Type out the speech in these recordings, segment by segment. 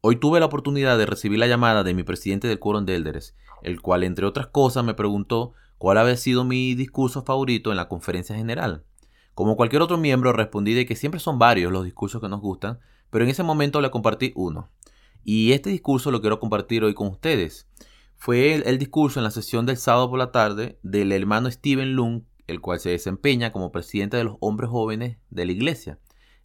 Hoy tuve la oportunidad de recibir la llamada de mi presidente del Quórum de Elders, el cual, entre otras cosas, me preguntó cuál había sido mi discurso favorito en la conferencia general. Como cualquier otro miembro, respondí de que siempre son varios los discursos que nos gustan, pero en ese momento le compartí uno. Y este discurso lo quiero compartir hoy con ustedes. Fue el, discurso en la sesión del sábado por la tarde del hermano Steven Lung, el cual se desempeña como presidente de los hombres jóvenes de la iglesia.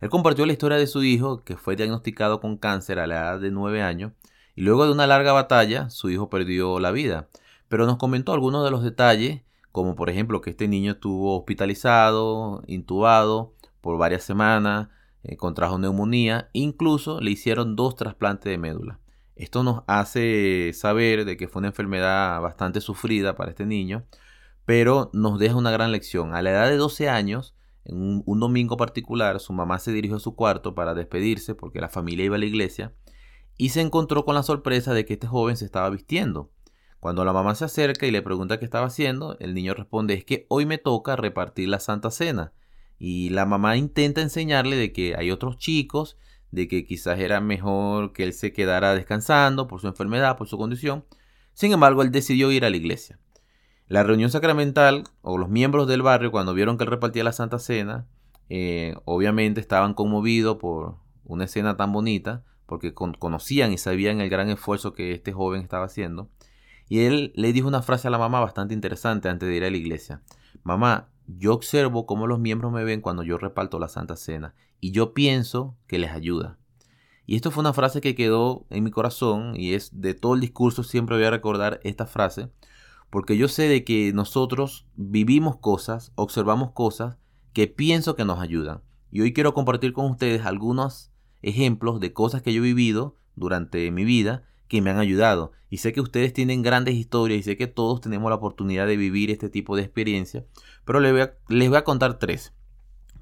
Él compartió la historia de su hijo, que fue diagnosticado con cáncer a la edad de 9 años, y luego de una larga batalla, su hijo perdió la vida. Pero nos comentó algunos de los detalles, como por ejemplo que este niño estuvo hospitalizado, intubado por varias semanas, eh, contrajo neumonía, incluso le hicieron dos trasplantes de médula. Esto nos hace saber de que fue una enfermedad bastante sufrida para este niño, pero nos deja una gran lección. A la edad de 12 años, en un, domingo particular, su mamá se dirigió a su cuarto para despedirse porque la familia iba a la iglesia y se encontró con la sorpresa de que este joven se estaba vistiendo. Cuando la mamá se acerca y le pregunta qué estaba haciendo, el niño responde es que hoy me toca repartir la Santa Cena. Y la mamá intenta enseñarle de que hay otros chicos, de que quizás era mejor que él se quedara descansando por su enfermedad, por su condición. Sin embargo, él decidió ir a la iglesia. La reunión sacramental o los miembros del barrio cuando vieron que él repartía la Santa Cena, eh, obviamente estaban conmovidos por una escena tan bonita, porque conocían y sabían el gran esfuerzo que este joven estaba haciendo. Y él le dijo una frase a la mamá bastante interesante antes de ir a la iglesia. Mamá, yo observo cómo los miembros me ven cuando yo reparto la Santa Cena y yo pienso que les ayuda. Y esto fue una frase que quedó en mi corazón y es de todo el discurso siempre voy a recordar esta frase porque yo sé de que nosotros vivimos cosas, observamos cosas que pienso que nos ayudan. Y hoy quiero compartir con ustedes algunos ejemplos de cosas que yo he vivido durante mi vida que me han ayudado. Y sé que ustedes tienen grandes historias y sé que todos tenemos la oportunidad de vivir este tipo de experiencia. Pero les voy a, les voy a contar tres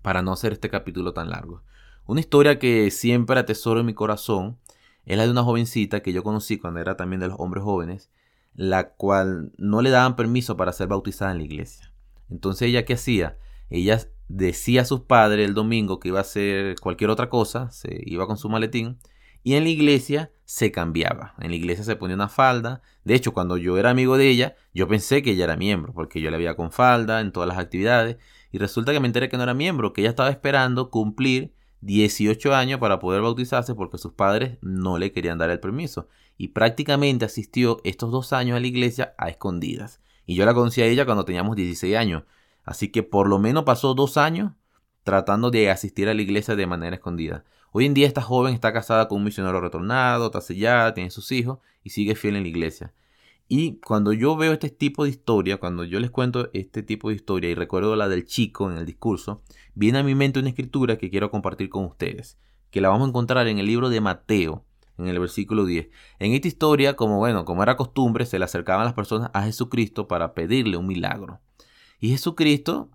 para no hacer este capítulo tan largo. Una historia que siempre atesoro en mi corazón es la de una jovencita que yo conocí cuando era también de los hombres jóvenes la cual no le daban permiso para ser bautizada en la iglesia. Entonces ella qué hacía? Ella decía a sus padres el domingo que iba a hacer cualquier otra cosa, se iba con su maletín y en la iglesia se cambiaba. En la iglesia se ponía una falda. De hecho, cuando yo era amigo de ella, yo pensé que ella era miembro, porque yo la veía con falda en todas las actividades. Y resulta que me enteré que no era miembro, que ella estaba esperando cumplir 18 años para poder bautizarse porque sus padres no le querían dar el permiso. Y prácticamente asistió estos dos años a la iglesia a escondidas. Y yo la conocí a ella cuando teníamos 16 años. Así que por lo menos pasó dos años tratando de asistir a la iglesia de manera escondida. Hoy en día esta joven está casada con un misionero retornado, está sellada, tiene sus hijos y sigue fiel en la iglesia. Y cuando yo veo este tipo de historia, cuando yo les cuento este tipo de historia y recuerdo la del chico en el discurso, viene a mi mente una escritura que quiero compartir con ustedes, que la vamos a encontrar en el libro de Mateo, en el versículo 10. En esta historia, como bueno, como era costumbre, se le acercaban las personas a Jesucristo para pedirle un milagro. Y Jesucristo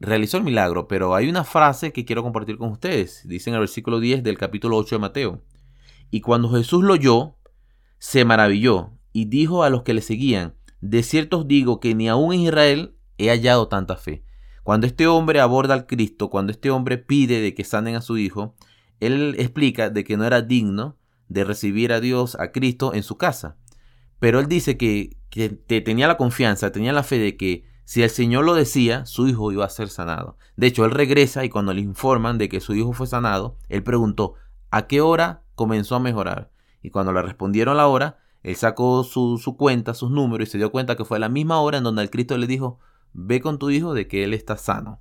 realizó el milagro, pero hay una frase que quiero compartir con ustedes. Dice en el versículo 10 del capítulo 8 de Mateo. Y cuando Jesús lo oyó, se maravilló y dijo a los que le seguían, de cierto os digo que ni aún en Israel he hallado tanta fe. Cuando este hombre aborda al Cristo, cuando este hombre pide de que sanen a su hijo, él explica de que no era digno de recibir a Dios, a Cristo, en su casa. Pero él dice que, que tenía la confianza, tenía la fe de que si el Señor lo decía, su hijo iba a ser sanado. De hecho, él regresa y cuando le informan de que su hijo fue sanado, él preguntó, ¿a qué hora comenzó a mejorar? Y cuando le respondieron la hora, él sacó su, cuenta, sus números y se dio cuenta que fue la misma hora en donde el Cristo le dijo, ve con tu hijo de que él está sano.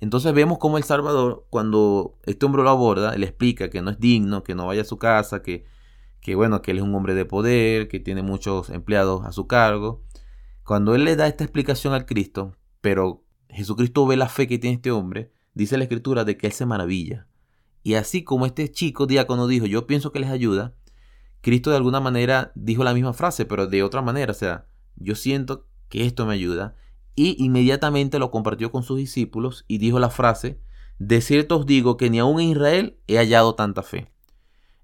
Entonces vemos como el Salvador, cuando este hombre lo aborda, le explica que no es digno, que no vaya a su casa, que, que bueno, que él es un hombre de poder, que tiene muchos empleados a su cargo. Cuando él le da esta explicación al Cristo, pero Jesucristo ve la fe que tiene este hombre, dice la escritura de que él se maravilla. Y así como este chico diácono dijo, yo pienso que les ayuda, Cristo de alguna manera dijo la misma frase, pero de otra manera. O sea, yo siento que esto me ayuda. Y inmediatamente lo compartió con sus discípulos y dijo la frase, de cierto os digo que ni aún en Israel he hallado tanta fe.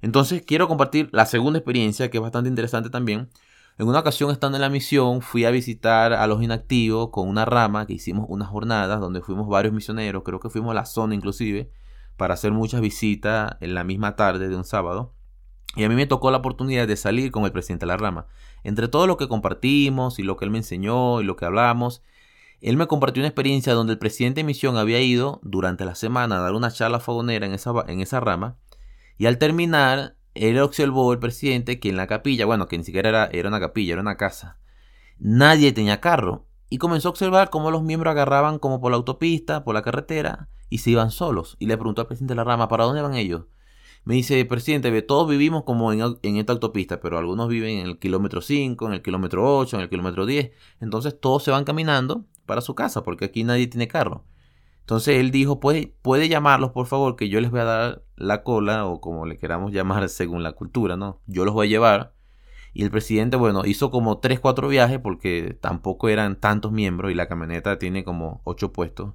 Entonces quiero compartir la segunda experiencia que es bastante interesante también. En una ocasión estando en la misión fui a visitar a los inactivos con una rama que hicimos unas jornadas donde fuimos varios misioneros, creo que fuimos a la zona inclusive, para hacer muchas visitas en la misma tarde de un sábado. Y a mí me tocó la oportunidad de salir con el presidente de la rama. Entre todo lo que compartimos y lo que él me enseñó y lo que hablamos, él me compartió una experiencia donde el presidente de misión había ido durante la semana a dar una charla fogonera en esa, en esa rama. Y al terminar, él observó el presidente que en la capilla, bueno, que ni siquiera era, era una capilla, era una casa, nadie tenía carro. Y comenzó a observar cómo los miembros agarraban como por la autopista, por la carretera, y se iban solos. Y le preguntó al presidente de la rama, ¿para dónde van ellos? Me dice, presidente, todos vivimos como en, esta autopista, pero algunos viven en el kilómetro 5, en el kilómetro 8, en el kilómetro 10. Entonces todos se van caminando para su casa, porque aquí nadie tiene carro. Entonces él dijo, puede, puede llamarlos, por favor, que yo les voy a dar la cola, o como le queramos llamar según la cultura, ¿no? Yo los voy a llevar. Y el presidente, bueno, hizo como 3, 4 viajes, porque tampoco eran tantos miembros, y la camioneta tiene como 8 puestos.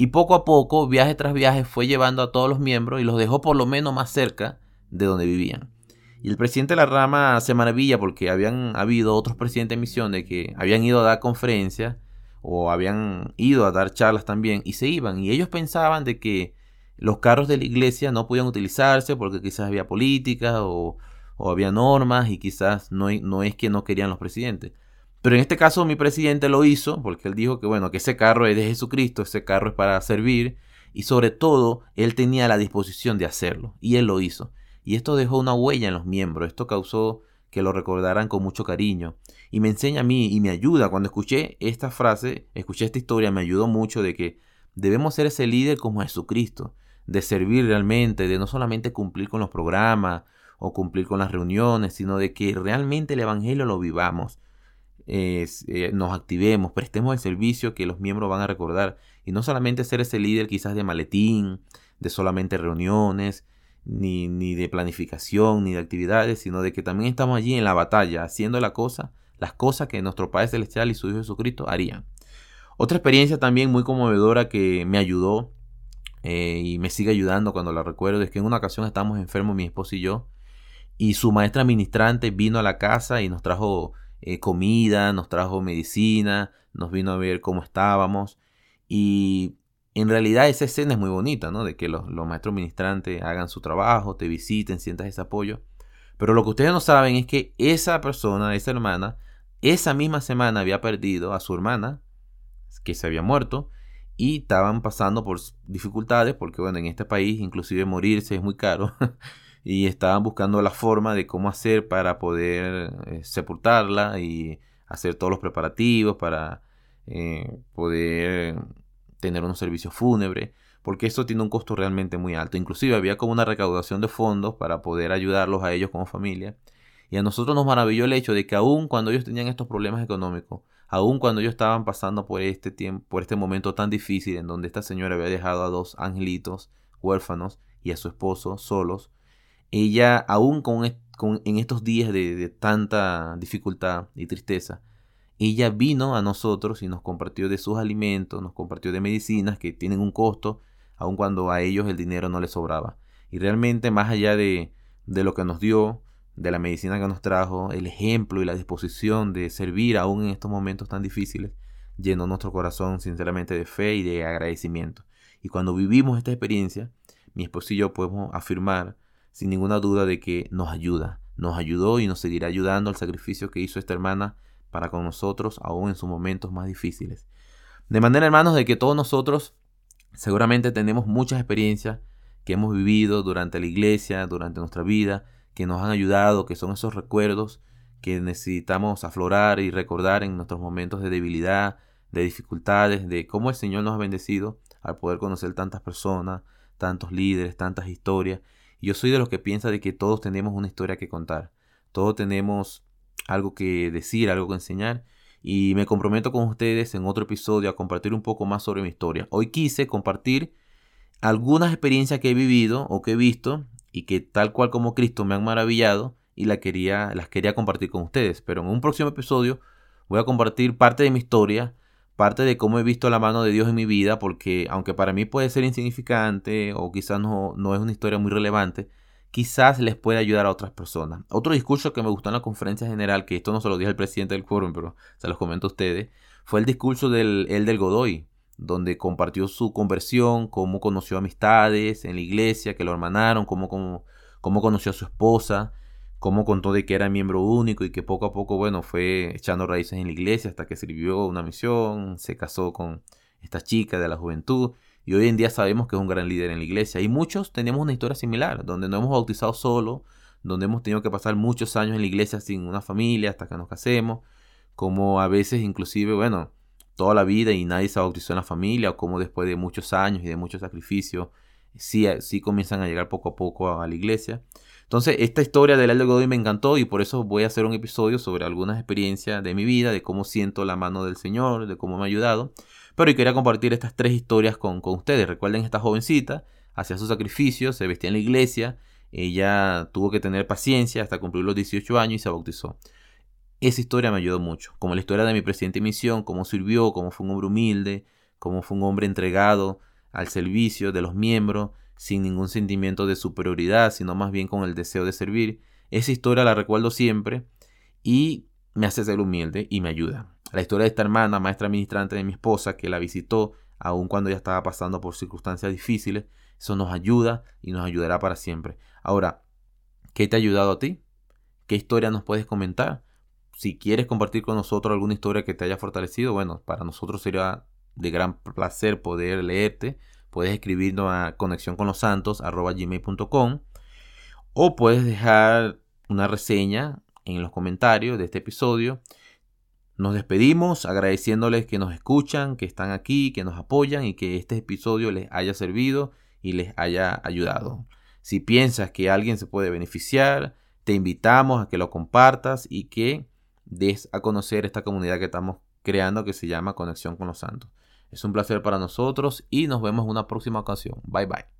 Y poco a poco, viaje tras viaje, fue llevando a todos los miembros y los dejó por lo menos más cerca de donde vivían. Y el presidente de la rama se maravilla porque habían habido otros presidentes de misión de que habían ido a dar conferencias o habían ido a dar charlas también y se iban. Y ellos pensaban de que los carros de la iglesia no podían utilizarse porque quizás había política o, o había normas y quizás no, no es que no querían los presidentes. Pero en este caso mi presidente lo hizo porque él dijo que bueno, que ese carro es de Jesucristo, ese carro es para servir y sobre todo él tenía la disposición de hacerlo y él lo hizo. Y esto dejó una huella en los miembros, esto causó que lo recordaran con mucho cariño. Y me enseña a mí y me ayuda. Cuando escuché esta frase, escuché esta historia, me ayudó mucho de que debemos ser ese líder como Jesucristo, de servir realmente, de no solamente cumplir con los programas o cumplir con las reuniones, sino de que realmente el Evangelio lo vivamos eh, nos activemos, prestemos el servicio que los miembros van a recordar. Y no solamente ser ese líder quizás de maletín, de solamente reuniones, ni, ni de planificación, ni de actividades, sino de que también estamos allí en la batalla, haciendo la cosa, las cosas que nuestro Padre Celestial y su Hijo Jesucristo harían. Otra experiencia también muy conmovedora que me ayudó eh, y me sigue ayudando cuando la recuerdo es que en una ocasión estábamos enfermos mi esposo y yo y su maestra ministrante vino a la casa y nos trajo eh, comida, nos trajo medicina, nos vino a ver cómo estábamos. Y en realidad esa escena es muy bonita, ¿no? De que los, maestros ministrantes hagan su trabajo, te visiten, sientas ese apoyo. Pero lo que ustedes no saben es que esa persona, esa hermana, esa misma semana había perdido a su hermana, que se había muerto, y estaban pasando por dificultades, porque bueno, en este país inclusive morirse es muy caro. y estaban buscando la forma de cómo hacer para poder eh, sepultarla y hacer todos los preparativos para eh, poder tener unos servicios fúnebres, porque eso tiene un costo realmente muy alto. Inclusive había como una recaudación de fondos para poder ayudarlos a ellos como familia. Y a nosotros nos maravilló el hecho de que aun cuando ellos tenían estos problemas económicos, aun cuando ellos estaban pasando por este tiempo, por este momento tan difícil en donde esta señora había dejado a dos angelitos huérfanos y a su esposo solos, ella, aún con, en estos días de, tanta dificultad y tristeza, ella vino a nosotros y nos compartió de sus alimentos, nos compartió de medicinas que tienen un costo, aun cuando a ellos el dinero no les sobraba. Y realmente más allá de, de lo que nos dio, de la medicina que nos trajo, el ejemplo y la disposición de servir aún en estos momentos tan difíciles, llenó nuestro corazón sinceramente de fe y de agradecimiento. Y cuando vivimos esta experiencia, mi esposo y yo podemos afirmar sin ninguna duda de que nos ayuda, nos ayudó y nos seguirá ayudando al sacrificio que hizo esta hermana para con nosotros, aún en sus momentos más difíciles. De manera, hermanos, de que todos nosotros seguramente tenemos muchas experiencias que hemos vivido durante la iglesia, durante nuestra vida, que nos han ayudado, que son esos recuerdos que necesitamos aflorar y recordar en nuestros momentos de debilidad, de dificultades, de cómo el Señor nos ha bendecido al poder conocer tantas personas, tantos líderes, tantas historias yo soy de los que piensa de que todos tenemos una historia que contar. Todos tenemos algo que decir, algo que enseñar. Y me comprometo con ustedes en otro episodio a compartir un poco más sobre mi historia. Hoy quise compartir algunas experiencias que he vivido o que he visto y que tal cual como Cristo me han maravillado y la las quería compartir con ustedes. Pero en un próximo episodio voy a compartir parte de mi historia parte de cómo he visto la mano de Dios en mi vida, porque aunque para mí puede ser insignificante o quizás no, no es una historia muy relevante, quizás les pueda ayudar a otras personas. Otro discurso que me gustó en la conferencia general, que esto no se lo dije al presidente del quórum, pero se los comento a ustedes, fue el discurso del el del Godoy, donde compartió su conversión, cómo conoció amistades en la iglesia, que lo hermanaron, cómo, cómo, cómo conoció a su esposa, cómo contó de que era miembro único y que poco a poco, bueno, fue echando raíces en la iglesia hasta que sirvió una misión, se casó con esta chica de la juventud y hoy en día sabemos que es un gran líder en la iglesia. Y muchos tenemos una historia similar, donde nos hemos bautizado solo, donde hemos tenido que pasar muchos años en la iglesia sin una familia hasta que nos casemos, como a veces inclusive, bueno, toda la vida y nadie se bautizó en la familia, o como después de muchos años y de muchos sacrificios, sí, comienzan a llegar poco a poco a la iglesia. Entonces, esta historia del Elder Godoy me encantó y por eso voy a hacer un episodio sobre algunas experiencias de mi vida, de cómo siento la mano del Señor, de cómo me ha ayudado. Pero quería compartir estas tres historias con, ustedes. Recuerden esta jovencita, hacía sus sacrificios, se vestía en la iglesia, ella tuvo que tener paciencia hasta cumplir los 18 años y se bautizó. Esa historia me ayudó mucho, como la historia de mi presidente de misión, cómo sirvió, cómo fue un hombre humilde, cómo fue un hombre entregado al servicio de los miembros, sin ningún sentimiento de superioridad, sino más bien con el deseo de servir. Esa historia la recuerdo siempre y me hace ser humilde y me ayuda. La historia de esta hermana, maestra ministrante de mi esposa, que la visitó aun cuando ella estaba pasando por circunstancias difíciles, eso nos ayuda y nos ayudará para siempre. Ahora, ¿qué te ha ayudado a ti? ¿Qué historia nos puedes comentar? Si quieres compartir con nosotros alguna historia que te haya fortalecido, bueno, para nosotros sería de gran placer poder leerte puedes escribirnos a conexión con los santos o puedes dejar una reseña en los comentarios de este episodio. Nos despedimos agradeciéndoles que nos escuchan, que están aquí, que nos apoyan y que este episodio les haya servido y les haya ayudado. Si piensas que alguien se puede beneficiar, te invitamos a que lo compartas y que des a conocer esta comunidad que estamos creando que se llama Conexión con los Santos. Es un placer para nosotros y nos vemos en una próxima ocasión. Bye bye.